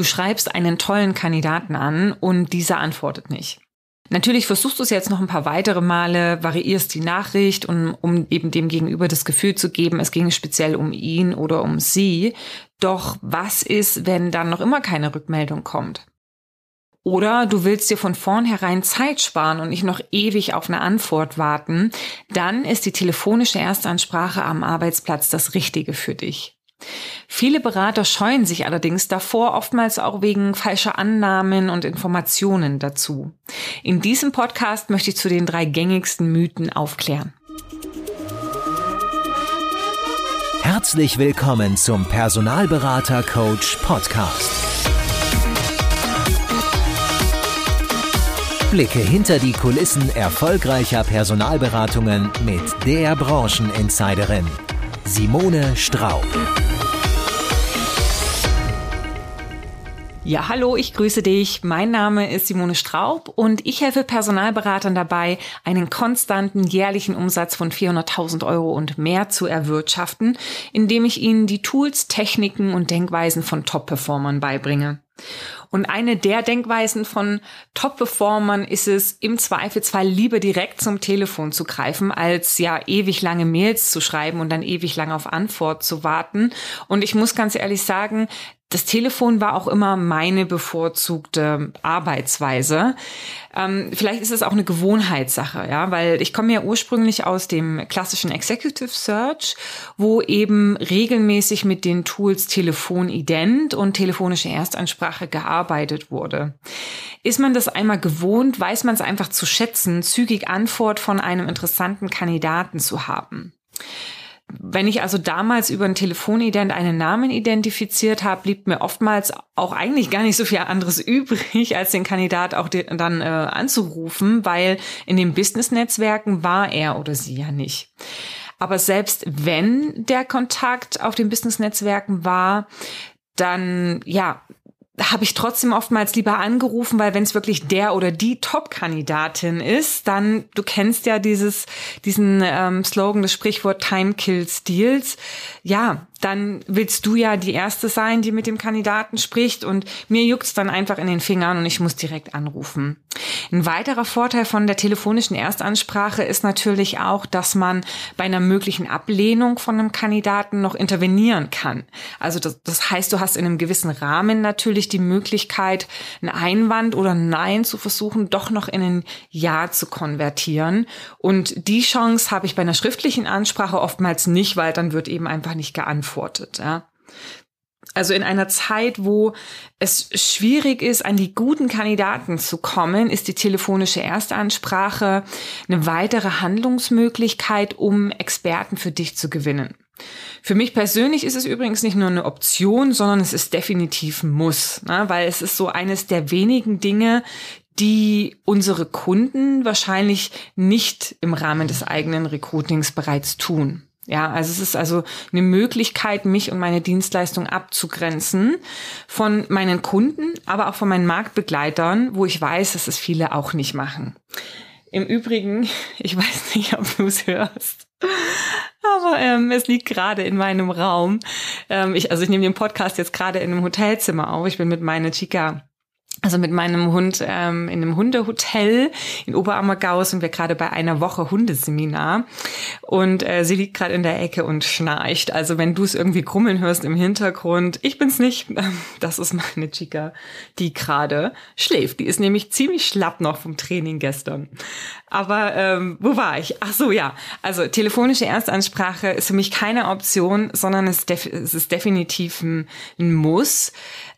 Du schreibst einen tollen Kandidaten an und dieser antwortet nicht. Natürlich versuchst du es jetzt noch ein paar weitere Male, variierst die Nachricht, um, um eben dem Gegenüber das Gefühl zu geben, es ging speziell um ihn oder um sie. Doch was ist, wenn dann noch immer keine Rückmeldung kommt? Oder du willst dir von vornherein Zeit sparen und nicht noch ewig auf eine Antwort warten, dann ist die telefonische Erstansprache am Arbeitsplatz das Richtige für dich. Viele Berater scheuen sich allerdings davor, oftmals auch wegen falscher Annahmen und Informationen dazu. In diesem Podcast möchte ich zu den drei gängigsten Mythen aufklären. Herzlich willkommen zum Personalberater Coach Podcast. Blicke hinter die Kulissen erfolgreicher Personalberatungen mit der Brancheninsiderin Simone Straub. Ja, hallo, ich grüße dich. Mein Name ist Simone Straub und ich helfe Personalberatern dabei, einen konstanten jährlichen Umsatz von 400.000 Euro und mehr zu erwirtschaften, indem ich ihnen die Tools, Techniken und Denkweisen von Top-Performern beibringe. Und eine der Denkweisen von Top-Performern ist es, im Zweifelsfall lieber direkt zum Telefon zu greifen, als ja ewig lange Mails zu schreiben und dann ewig lange auf Antwort zu warten. Und ich muss ganz ehrlich sagen, das Telefon war auch immer meine bevorzugte Arbeitsweise. Ähm, vielleicht ist es auch eine Gewohnheitssache, ja, weil ich komme ja ursprünglich aus dem klassischen Executive Search, wo eben regelmäßig mit den Tools Telefonident und telefonische Erstansprache gearbeitet wurde. Ist man das einmal gewohnt, weiß man es einfach zu schätzen, zügig Antwort von einem interessanten Kandidaten zu haben. Wenn ich also damals über ein Telefonident einen Namen identifiziert habe, blieb mir oftmals auch eigentlich gar nicht so viel anderes übrig, als den Kandidat auch dann äh, anzurufen, weil in den Business-Netzwerken war er oder sie ja nicht. Aber selbst wenn der Kontakt auf den Business-Netzwerken war, dann ja, habe ich trotzdem oftmals lieber angerufen, weil wenn es wirklich der oder die Top-Kandidatin ist, dann, du kennst ja dieses, diesen ähm, Slogan, das Sprichwort Time Kills Deals. Ja, dann willst du ja die Erste sein, die mit dem Kandidaten spricht und mir juckt's dann einfach in den Fingern und ich muss direkt anrufen. Ein weiterer Vorteil von der telefonischen Erstansprache ist natürlich auch, dass man bei einer möglichen Ablehnung von einem Kandidaten noch intervenieren kann. Also das, das heißt, du hast in einem gewissen Rahmen natürlich die Möglichkeit, einen Einwand oder ein Nein zu versuchen, doch noch in ein Ja zu konvertieren. Und die Chance habe ich bei einer schriftlichen Ansprache oftmals nicht, weil dann wird eben einfach nicht geantwortet beantwortet. Ja. Also in einer Zeit, wo es schwierig ist, an die guten Kandidaten zu kommen, ist die telefonische Erstansprache eine weitere Handlungsmöglichkeit, um Experten für dich zu gewinnen. Für mich persönlich ist es übrigens nicht nur eine Option, sondern es ist definitiv ein Muss, ne? weil es ist so eines der wenigen Dinge, die unsere Kunden wahrscheinlich nicht im Rahmen des eigenen Recruitings bereits tun. Ja, also es ist also eine Möglichkeit, mich und meine Dienstleistung abzugrenzen von meinen Kunden, aber auch von meinen Marktbegleitern, wo ich weiß, dass es viele auch nicht machen. Im Übrigen, ich weiß nicht, ob du es hörst, aber ähm, es liegt gerade in meinem Raum. Ähm, ich, also ich nehme den Podcast jetzt gerade in einem Hotelzimmer auf. Ich bin mit meiner Chica also mit meinem Hund ähm, in einem Hundehotel in Oberammergau sind wir gerade bei einer Woche Hundeseminar und äh, sie liegt gerade in der Ecke und schnarcht. Also wenn du es irgendwie krummeln hörst im Hintergrund, ich bin's nicht. Das ist meine Chica, die gerade schläft. Die ist nämlich ziemlich schlapp noch vom Training gestern. Aber ähm, wo war ich? Ach so, ja. Also telefonische Erstansprache ist für mich keine Option, sondern es, es ist definitiv ein, ein Muss.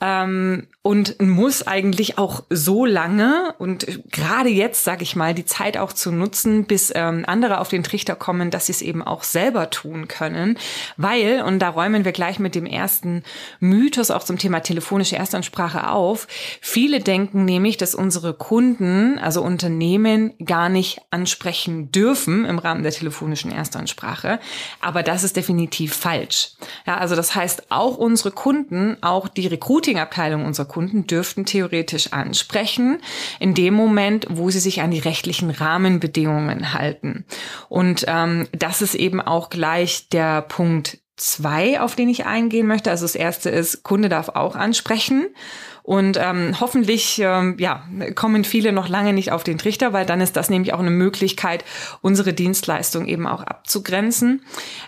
Ähm, und muss eigentlich auch so lange und gerade jetzt, sage ich mal, die Zeit auch zu nutzen, bis ähm, andere auf den Trichter kommen, dass sie es eben auch selber tun können. Weil, und da räumen wir gleich mit dem ersten Mythos auch zum Thema telefonische Erstansprache auf, viele denken nämlich, dass unsere Kunden, also Unternehmen, gar nicht ansprechen dürfen im Rahmen der telefonischen Erstansprache. Aber das ist definitiv falsch. Ja, also das heißt, auch unsere Kunden, auch die Recruiting Recruiting-Abteilung unserer Kunden dürften theoretisch ansprechen, in dem Moment, wo sie sich an die rechtlichen Rahmenbedingungen halten. Und ähm, das ist eben auch gleich der Punkt zwei, auf den ich eingehen möchte. Also das erste ist, Kunde darf auch ansprechen. Und ähm, hoffentlich ähm, ja, kommen viele noch lange nicht auf den Trichter, weil dann ist das nämlich auch eine Möglichkeit, unsere Dienstleistung eben auch abzugrenzen.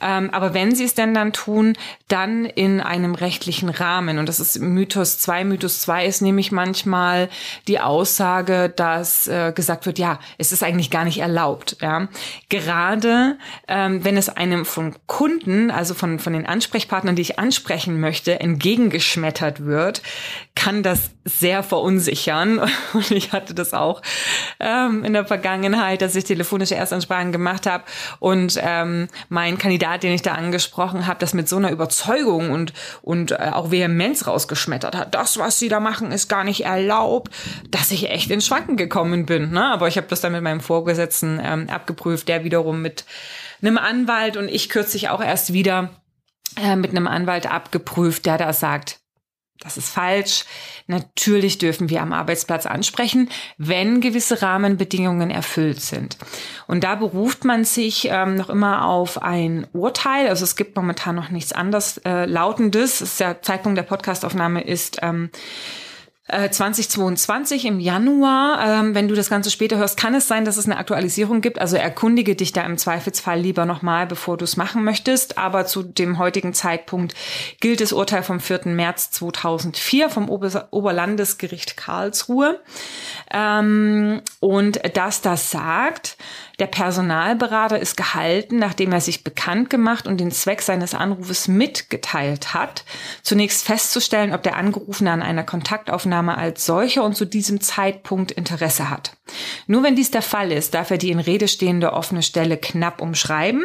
Ähm, aber wenn sie es denn dann tun, dann in einem rechtlichen Rahmen. Und das ist Mythos 2. Mythos 2 ist nämlich manchmal die Aussage, dass äh, gesagt wird, ja, es ist eigentlich gar nicht erlaubt. Ja? Gerade ähm, wenn es einem von Kunden, also von, von den Ansprechpartnern, die ich ansprechen möchte, entgegengeschmettert wird, kann das sehr verunsichern. Und ich hatte das auch ähm, in der Vergangenheit, dass ich telefonische Erstansprachen gemacht habe und ähm, mein Kandidat, den ich da angesprochen habe, das mit so einer Überzeugung und, und äh, auch Vehemenz rausgeschmettert hat. Das, was sie da machen, ist gar nicht erlaubt, dass ich echt in Schwanken gekommen bin. Ne? Aber ich habe das dann mit meinem Vorgesetzten ähm, abgeprüft, der wiederum mit einem Anwalt und ich kürzlich auch erst wieder äh, mit einem Anwalt abgeprüft, der da sagt, das ist falsch. Natürlich dürfen wir am Arbeitsplatz ansprechen, wenn gewisse Rahmenbedingungen erfüllt sind. Und da beruft man sich ähm, noch immer auf ein Urteil. Also es gibt momentan noch nichts anderes äh, lautendes. Der Zeitpunkt der Podcastaufnahme ist ähm, 2022 äh, im Januar. Ähm, wenn du das Ganze später hörst, kann es sein, dass es eine Aktualisierung gibt. Also erkundige dich da im Zweifelsfall lieber nochmal, bevor du es machen möchtest. Aber zu dem heutigen Zeitpunkt gilt das Urteil vom 4. März 2004 vom Ober Oberlandesgericht Karlsruhe. Ähm, und dass das sagt, der Personalberater ist gehalten, nachdem er sich bekannt gemacht und den Zweck seines Anrufes mitgeteilt hat, zunächst festzustellen, ob der Angerufene an einer Kontaktaufnahme als solcher und zu diesem Zeitpunkt Interesse hat. Nur wenn dies der Fall ist, darf er die in Rede stehende offene Stelle knapp umschreiben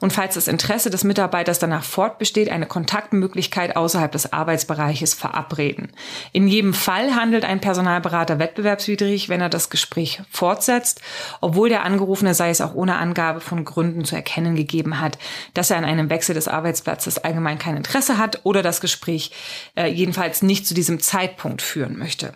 und falls das Interesse des Mitarbeiters danach fortbesteht, eine Kontaktmöglichkeit außerhalb des Arbeitsbereiches verabreden. In jedem Fall handelt ein Personalberater wettbewerbswidrig, wenn er das Gespräch fortsetzt, obwohl der Angerufene Betroffene, sei es auch ohne Angabe von Gründen zu erkennen gegeben hat, dass er an einem Wechsel des Arbeitsplatzes allgemein kein Interesse hat oder das Gespräch äh, jedenfalls nicht zu diesem Zeitpunkt führen möchte.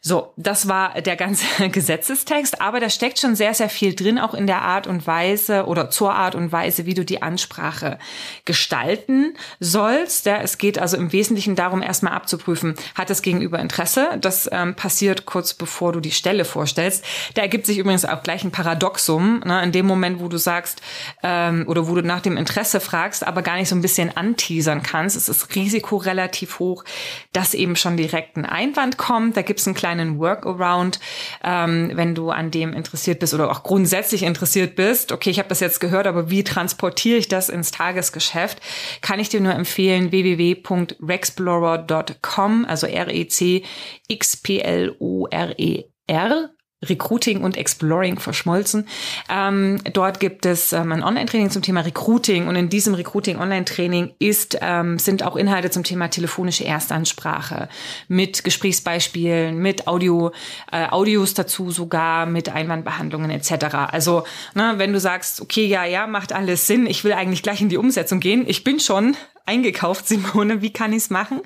So, das war der ganze Gesetzestext, aber da steckt schon sehr, sehr viel drin, auch in der Art und Weise oder zur Art und Weise, wie du die Ansprache gestalten sollst. Ja, es geht also im Wesentlichen darum, erstmal abzuprüfen, hat das Gegenüber Interesse? Das ähm, passiert kurz bevor du die Stelle vorstellst. Da ergibt sich übrigens auch gleich ein Paradoxum, ne, in dem Moment, wo du sagst ähm, oder wo du nach dem Interesse fragst, aber gar nicht so ein bisschen anteasern kannst, ist das Risiko relativ hoch, dass eben schon direkt ein Einwand kommt. Da gibt es einen kleinen Workaround, ähm, wenn du an dem interessiert bist oder auch grundsätzlich interessiert bist. Okay, ich habe das jetzt gehört, aber wie transportiere ich das ins Tagesgeschäft? Kann ich dir nur empfehlen, www.rexplorer.com, also R-E-C-X-P-L-O-R-E-R Recruiting und Exploring verschmolzen. Ähm, dort gibt es ähm, ein Online-Training zum Thema Recruiting und in diesem Recruiting-Online-Training ist, ähm, sind auch Inhalte zum Thema telefonische Erstansprache mit Gesprächsbeispielen, mit Audio, äh, Audios dazu sogar, mit Einwandbehandlungen etc. Also ne, wenn du sagst, okay, ja, ja, macht alles Sinn, ich will eigentlich gleich in die Umsetzung gehen, ich bin schon eingekauft, Simone, wie kann ich es machen?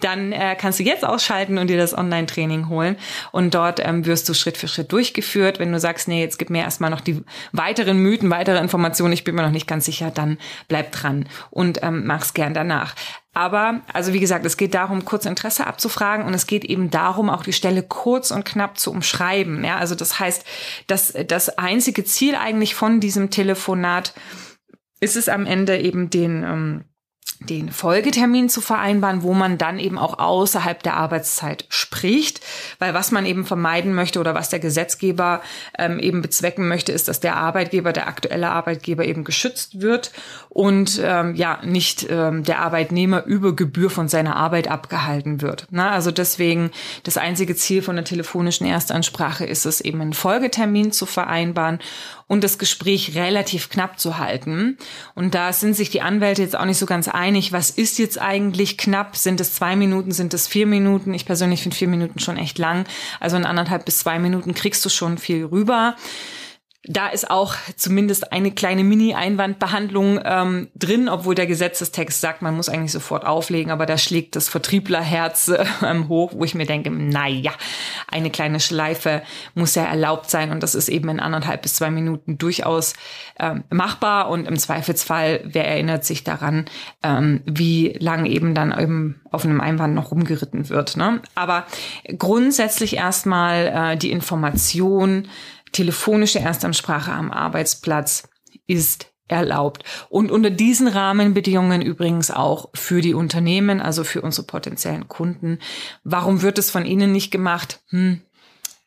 Dann äh, kannst du jetzt ausschalten und dir das Online-Training holen. Und dort ähm, wirst du Schritt für Schritt durchgeführt. Wenn du sagst, nee, jetzt gib mir erstmal noch die weiteren Mythen, weitere Informationen, ich bin mir noch nicht ganz sicher, dann bleib dran und ähm, mach's gern danach. Aber, also wie gesagt, es geht darum, kurz Interesse abzufragen und es geht eben darum, auch die Stelle kurz und knapp zu umschreiben. Ja, also das heißt, dass das einzige Ziel eigentlich von diesem Telefonat ist es am Ende eben den, ähm, den Folgetermin zu vereinbaren, wo man dann eben auch außerhalb der Arbeitszeit spricht, weil was man eben vermeiden möchte oder was der Gesetzgeber ähm, eben bezwecken möchte, ist, dass der Arbeitgeber, der aktuelle Arbeitgeber eben geschützt wird und ähm, ja nicht ähm, der Arbeitnehmer über Gebühr von seiner Arbeit abgehalten wird. Na, also deswegen das einzige Ziel von der telefonischen Erstansprache ist es eben einen Folgetermin zu vereinbaren und das Gespräch relativ knapp zu halten. Und da sind sich die Anwälte jetzt auch nicht so ganz einig, was ist jetzt eigentlich knapp? Sind es zwei Minuten, sind es vier Minuten? Ich persönlich finde vier Minuten schon echt lang. Also in anderthalb bis zwei Minuten kriegst du schon viel rüber. Da ist auch zumindest eine kleine Mini-Einwandbehandlung ähm, drin, obwohl der Gesetzestext sagt, man muss eigentlich sofort auflegen, aber da schlägt das Vertrieblerherz äh, hoch, wo ich mir denke, na ja, eine kleine Schleife muss ja erlaubt sein und das ist eben in anderthalb bis zwei Minuten durchaus ähm, machbar und im Zweifelsfall, wer erinnert sich daran, ähm, wie lang eben dann eben auf einem Einwand noch rumgeritten wird. Ne? Aber grundsätzlich erstmal äh, die Information, telefonische Erstansprache am Arbeitsplatz ist erlaubt. Und unter diesen Rahmenbedingungen übrigens auch für die Unternehmen, also für unsere potenziellen Kunden. Warum wird es von Ihnen nicht gemacht? Hm,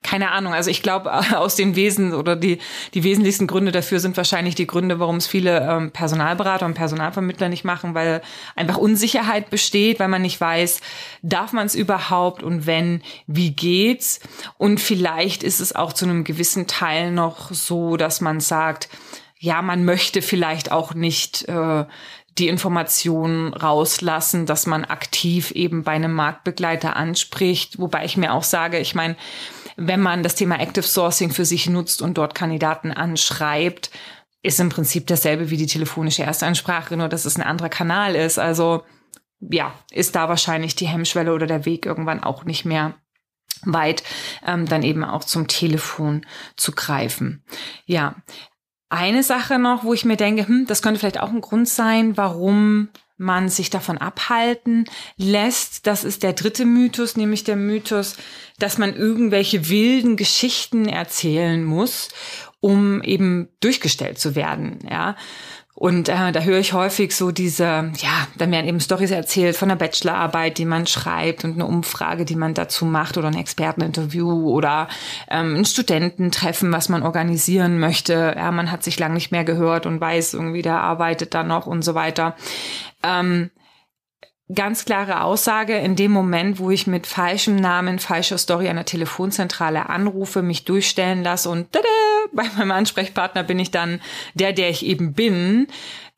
keine Ahnung. Also ich glaube, aus den Wesen oder die, die wesentlichsten Gründe dafür sind wahrscheinlich die Gründe, warum es viele ähm, Personalberater und Personalvermittler nicht machen, weil einfach Unsicherheit besteht, weil man nicht weiß, darf man es überhaupt und wenn, wie geht's? Und vielleicht ist es auch zu einem gewissen Teil noch so, dass man sagt, ja, man möchte vielleicht auch nicht äh, die Informationen rauslassen, dass man aktiv eben bei einem Marktbegleiter anspricht. Wobei ich mir auch sage, ich meine, wenn man das Thema Active Sourcing für sich nutzt und dort Kandidaten anschreibt, ist im Prinzip dasselbe wie die telefonische Erstansprache, nur dass es ein anderer Kanal ist. Also ja, ist da wahrscheinlich die Hemmschwelle oder der Weg irgendwann auch nicht mehr weit, ähm, dann eben auch zum Telefon zu greifen. Ja, eine Sache noch, wo ich mir denke, hm, das könnte vielleicht auch ein Grund sein, warum man sich davon abhalten lässt. Das ist der dritte Mythos, nämlich der Mythos, dass man irgendwelche wilden Geschichten erzählen muss, um eben durchgestellt zu werden, ja. Und äh, da höre ich häufig so diese, ja, da werden eben Stories erzählt von einer Bachelorarbeit, die man schreibt und eine Umfrage, die man dazu macht oder ein Experteninterview oder ähm, ein Studententreffen, was man organisieren möchte. Ja, man hat sich lang nicht mehr gehört und weiß irgendwie, der arbeitet da noch und so weiter. Ähm, ganz klare Aussage, in dem Moment, wo ich mit falschem Namen, falscher Story an der Telefonzentrale anrufe, mich durchstellen lasse und tada, bei meinem Ansprechpartner bin ich dann der, der ich eben bin.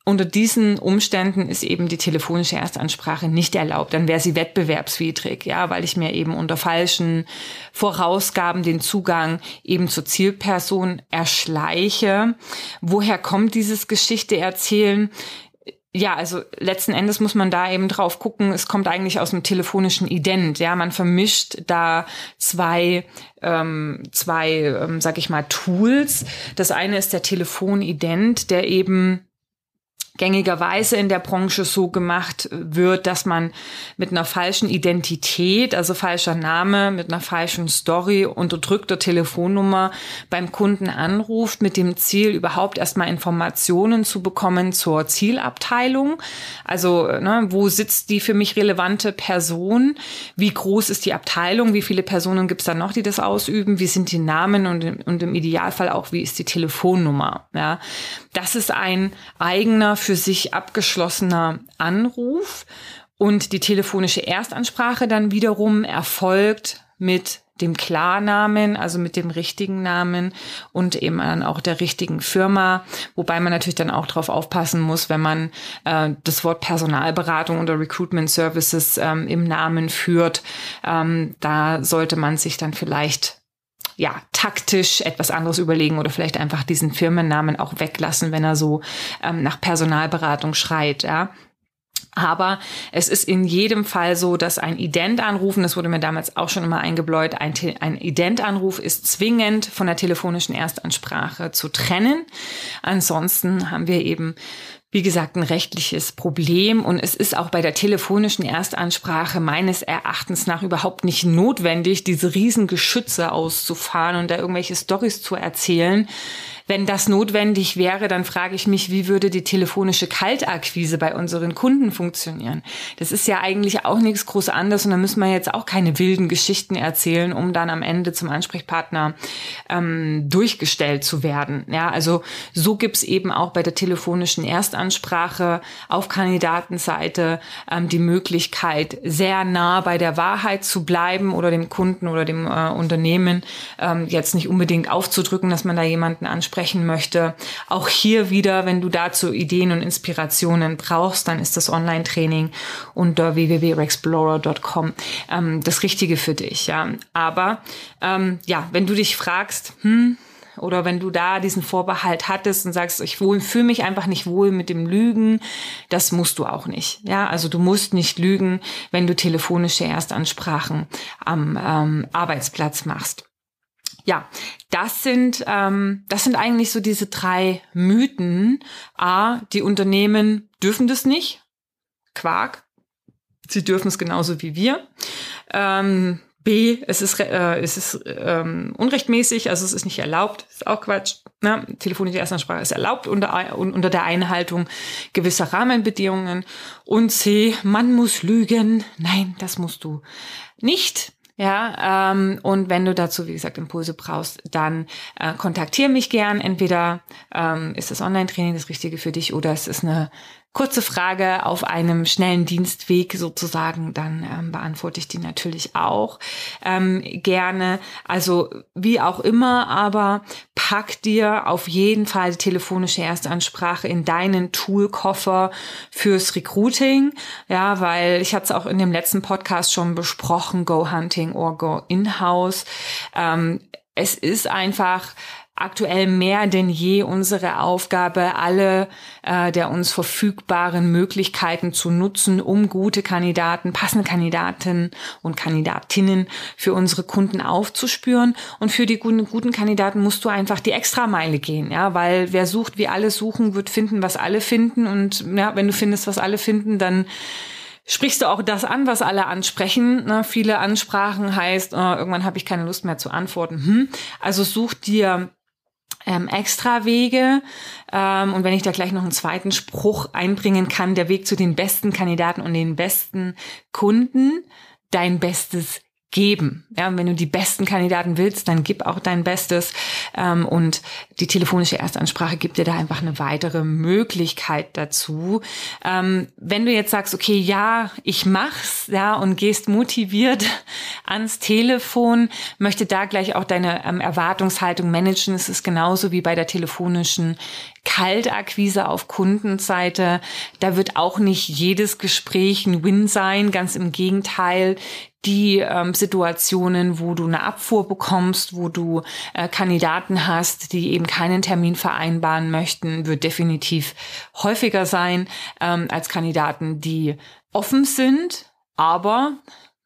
Unter diesen Umständen ist eben die telefonische Erstansprache nicht erlaubt. Dann wäre sie wettbewerbswidrig, ja, weil ich mir eben unter falschen Vorausgaben den Zugang eben zur Zielperson erschleiche. Woher kommt dieses Geschichte erzählen? Ja, also letzten Endes muss man da eben drauf gucken, es kommt eigentlich aus dem telefonischen Ident. Ja, man vermischt da zwei, ähm, zwei, ähm, sag ich mal, Tools. Das eine ist der Telefonident, der eben gängigerweise in der Branche so gemacht wird, dass man mit einer falschen Identität, also falscher Name, mit einer falschen Story, unterdrückter Telefonnummer beim Kunden anruft, mit dem Ziel, überhaupt erstmal Informationen zu bekommen zur Zielabteilung. Also, ne, wo sitzt die für mich relevante Person? Wie groß ist die Abteilung? Wie viele Personen gibt es da noch, die das ausüben? Wie sind die Namen und, und im Idealfall auch, wie ist die Telefonnummer? Ja, das ist ein eigener für sich abgeschlossener Anruf und die telefonische Erstansprache dann wiederum erfolgt mit dem Klarnamen, also mit dem richtigen Namen und eben dann auch der richtigen Firma, wobei man natürlich dann auch darauf aufpassen muss, wenn man äh, das Wort Personalberatung oder Recruitment Services ähm, im Namen führt, ähm, da sollte man sich dann vielleicht ja, taktisch etwas anderes überlegen oder vielleicht einfach diesen Firmennamen auch weglassen, wenn er so ähm, nach Personalberatung schreit, ja. Aber es ist in jedem Fall so, dass ein Ident-Anrufen, das wurde mir damals auch schon immer eingebläut, ein, ein Ident-Anruf ist zwingend von der telefonischen Erstansprache zu trennen. Ansonsten haben wir eben wie gesagt, ein rechtliches Problem und es ist auch bei der telefonischen Erstansprache meines Erachtens nach überhaupt nicht notwendig, diese riesen Geschütze auszufahren und da irgendwelche Stories zu erzählen. Wenn das notwendig wäre, dann frage ich mich, wie würde die telefonische Kaltakquise bei unseren Kunden funktionieren? Das ist ja eigentlich auch nichts groß anderes und da müssen wir jetzt auch keine wilden Geschichten erzählen, um dann am Ende zum Ansprechpartner ähm, durchgestellt zu werden. Ja, also so gibt's eben auch bei der telefonischen Erstansprache auf Kandidatenseite ähm, die Möglichkeit, sehr nah bei der Wahrheit zu bleiben oder dem Kunden oder dem äh, Unternehmen ähm, jetzt nicht unbedingt aufzudrücken, dass man da jemanden anspricht sprechen möchte. Auch hier wieder, wenn du dazu Ideen und Inspirationen brauchst, dann ist das Online-Training unter www.explorer.com ähm, das Richtige für dich. Ja, aber ähm, ja, wenn du dich fragst, hm, oder wenn du da diesen Vorbehalt hattest und sagst, ich fühle mich einfach nicht wohl mit dem Lügen, das musst du auch nicht. Ja, also du musst nicht lügen, wenn du telefonische Erstansprachen am ähm, Arbeitsplatz machst. Ja, das sind ähm, das sind eigentlich so diese drei Mythen. A, die Unternehmen dürfen das nicht. Quark. Sie dürfen es genauso wie wir. Ähm, B, es ist, äh, es ist ähm, unrechtmäßig, also es ist nicht erlaubt, ist auch Quatsch. Ne? Telefonische Erstansprache ist erlaubt unter, unter der Einhaltung gewisser Rahmenbedingungen. Und C, man muss lügen. Nein, das musst du nicht. Ja, ähm, und wenn du dazu, wie gesagt, Impulse brauchst, dann äh, kontaktiere mich gern. Entweder ähm, ist das Online-Training das Richtige für dich oder es ist eine kurze Frage auf einem schnellen Dienstweg sozusagen, dann ähm, beantworte ich die natürlich auch ähm, gerne. Also wie auch immer, aber pack dir auf jeden Fall die telefonische Erstansprache in deinen Toolkoffer fürs Recruiting. Ja, weil ich hatte es auch in dem letzten Podcast schon besprochen, Go Hunting or Go In-House. Ähm, es ist einfach aktuell mehr denn je unsere Aufgabe, alle äh, der uns verfügbaren Möglichkeiten zu nutzen, um gute Kandidaten, passende Kandidaten und Kandidatinnen für unsere Kunden aufzuspüren. Und für die guten, guten Kandidaten musst du einfach die Extrameile gehen, ja, weil wer sucht, wie alle suchen, wird finden, was alle finden. Und ja, wenn du findest, was alle finden, dann sprichst du auch das an, was alle ansprechen. Ne? Viele Ansprachen heißt, oh, irgendwann habe ich keine Lust mehr zu antworten. Hm. Also such dir ähm, extra Wege. Ähm, und wenn ich da gleich noch einen zweiten Spruch einbringen kann, der Weg zu den besten Kandidaten und den besten Kunden, dein Bestes geben. Ja, und wenn du die besten Kandidaten willst, dann gib auch dein Bestes. Ähm, und die telefonische Erstansprache gibt dir da einfach eine weitere Möglichkeit dazu. Ähm, wenn du jetzt sagst, okay, ja, ich mach's, ja, und gehst motiviert ans Telefon, möchte da gleich auch deine ähm, Erwartungshaltung managen. Es ist genauso wie bei der telefonischen Kaltakquise auf Kundenseite. Da wird auch nicht jedes Gespräch ein Win sein. Ganz im Gegenteil die ähm, Situationen, wo du eine Abfuhr bekommst, wo du äh, Kandidaten hast, die eben keinen Termin vereinbaren möchten, wird definitiv häufiger sein ähm, als Kandidaten, die offen sind, aber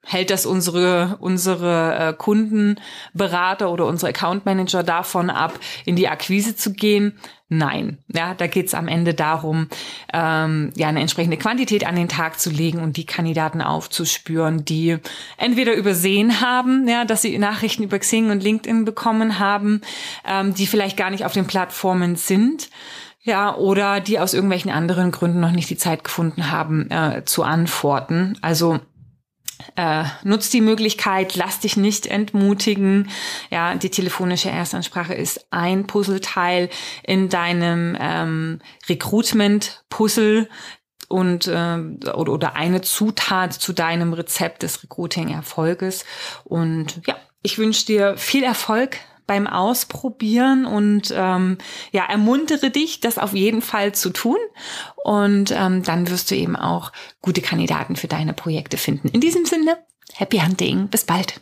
hält das unsere, unsere äh, Kundenberater oder unsere Account Manager davon ab, in die Akquise zu gehen? Nein. Ja, da geht's am Ende darum, ähm, ja, eine entsprechende Quantität an den Tag zu legen und die Kandidaten aufzuspüren, die entweder übersehen haben, ja, dass sie Nachrichten über Xing und LinkedIn bekommen haben, ähm, die vielleicht gar nicht auf den Plattformen sind. Ja, oder die aus irgendwelchen anderen Gründen noch nicht die Zeit gefunden haben, äh, zu antworten. Also äh, nutz die Möglichkeit, lass dich nicht entmutigen. Ja, die telefonische Erstansprache ist ein Puzzleteil in deinem ähm, Recruitment-Puzzle und äh, oder, oder eine Zutat zu deinem Rezept des Recruiting-Erfolges. Und ja, ich wünsche dir viel Erfolg beim Ausprobieren und ähm, ja, ermuntere dich, das auf jeden Fall zu tun. Und ähm, dann wirst du eben auch gute Kandidaten für deine Projekte finden. In diesem Sinne, happy hunting, bis bald.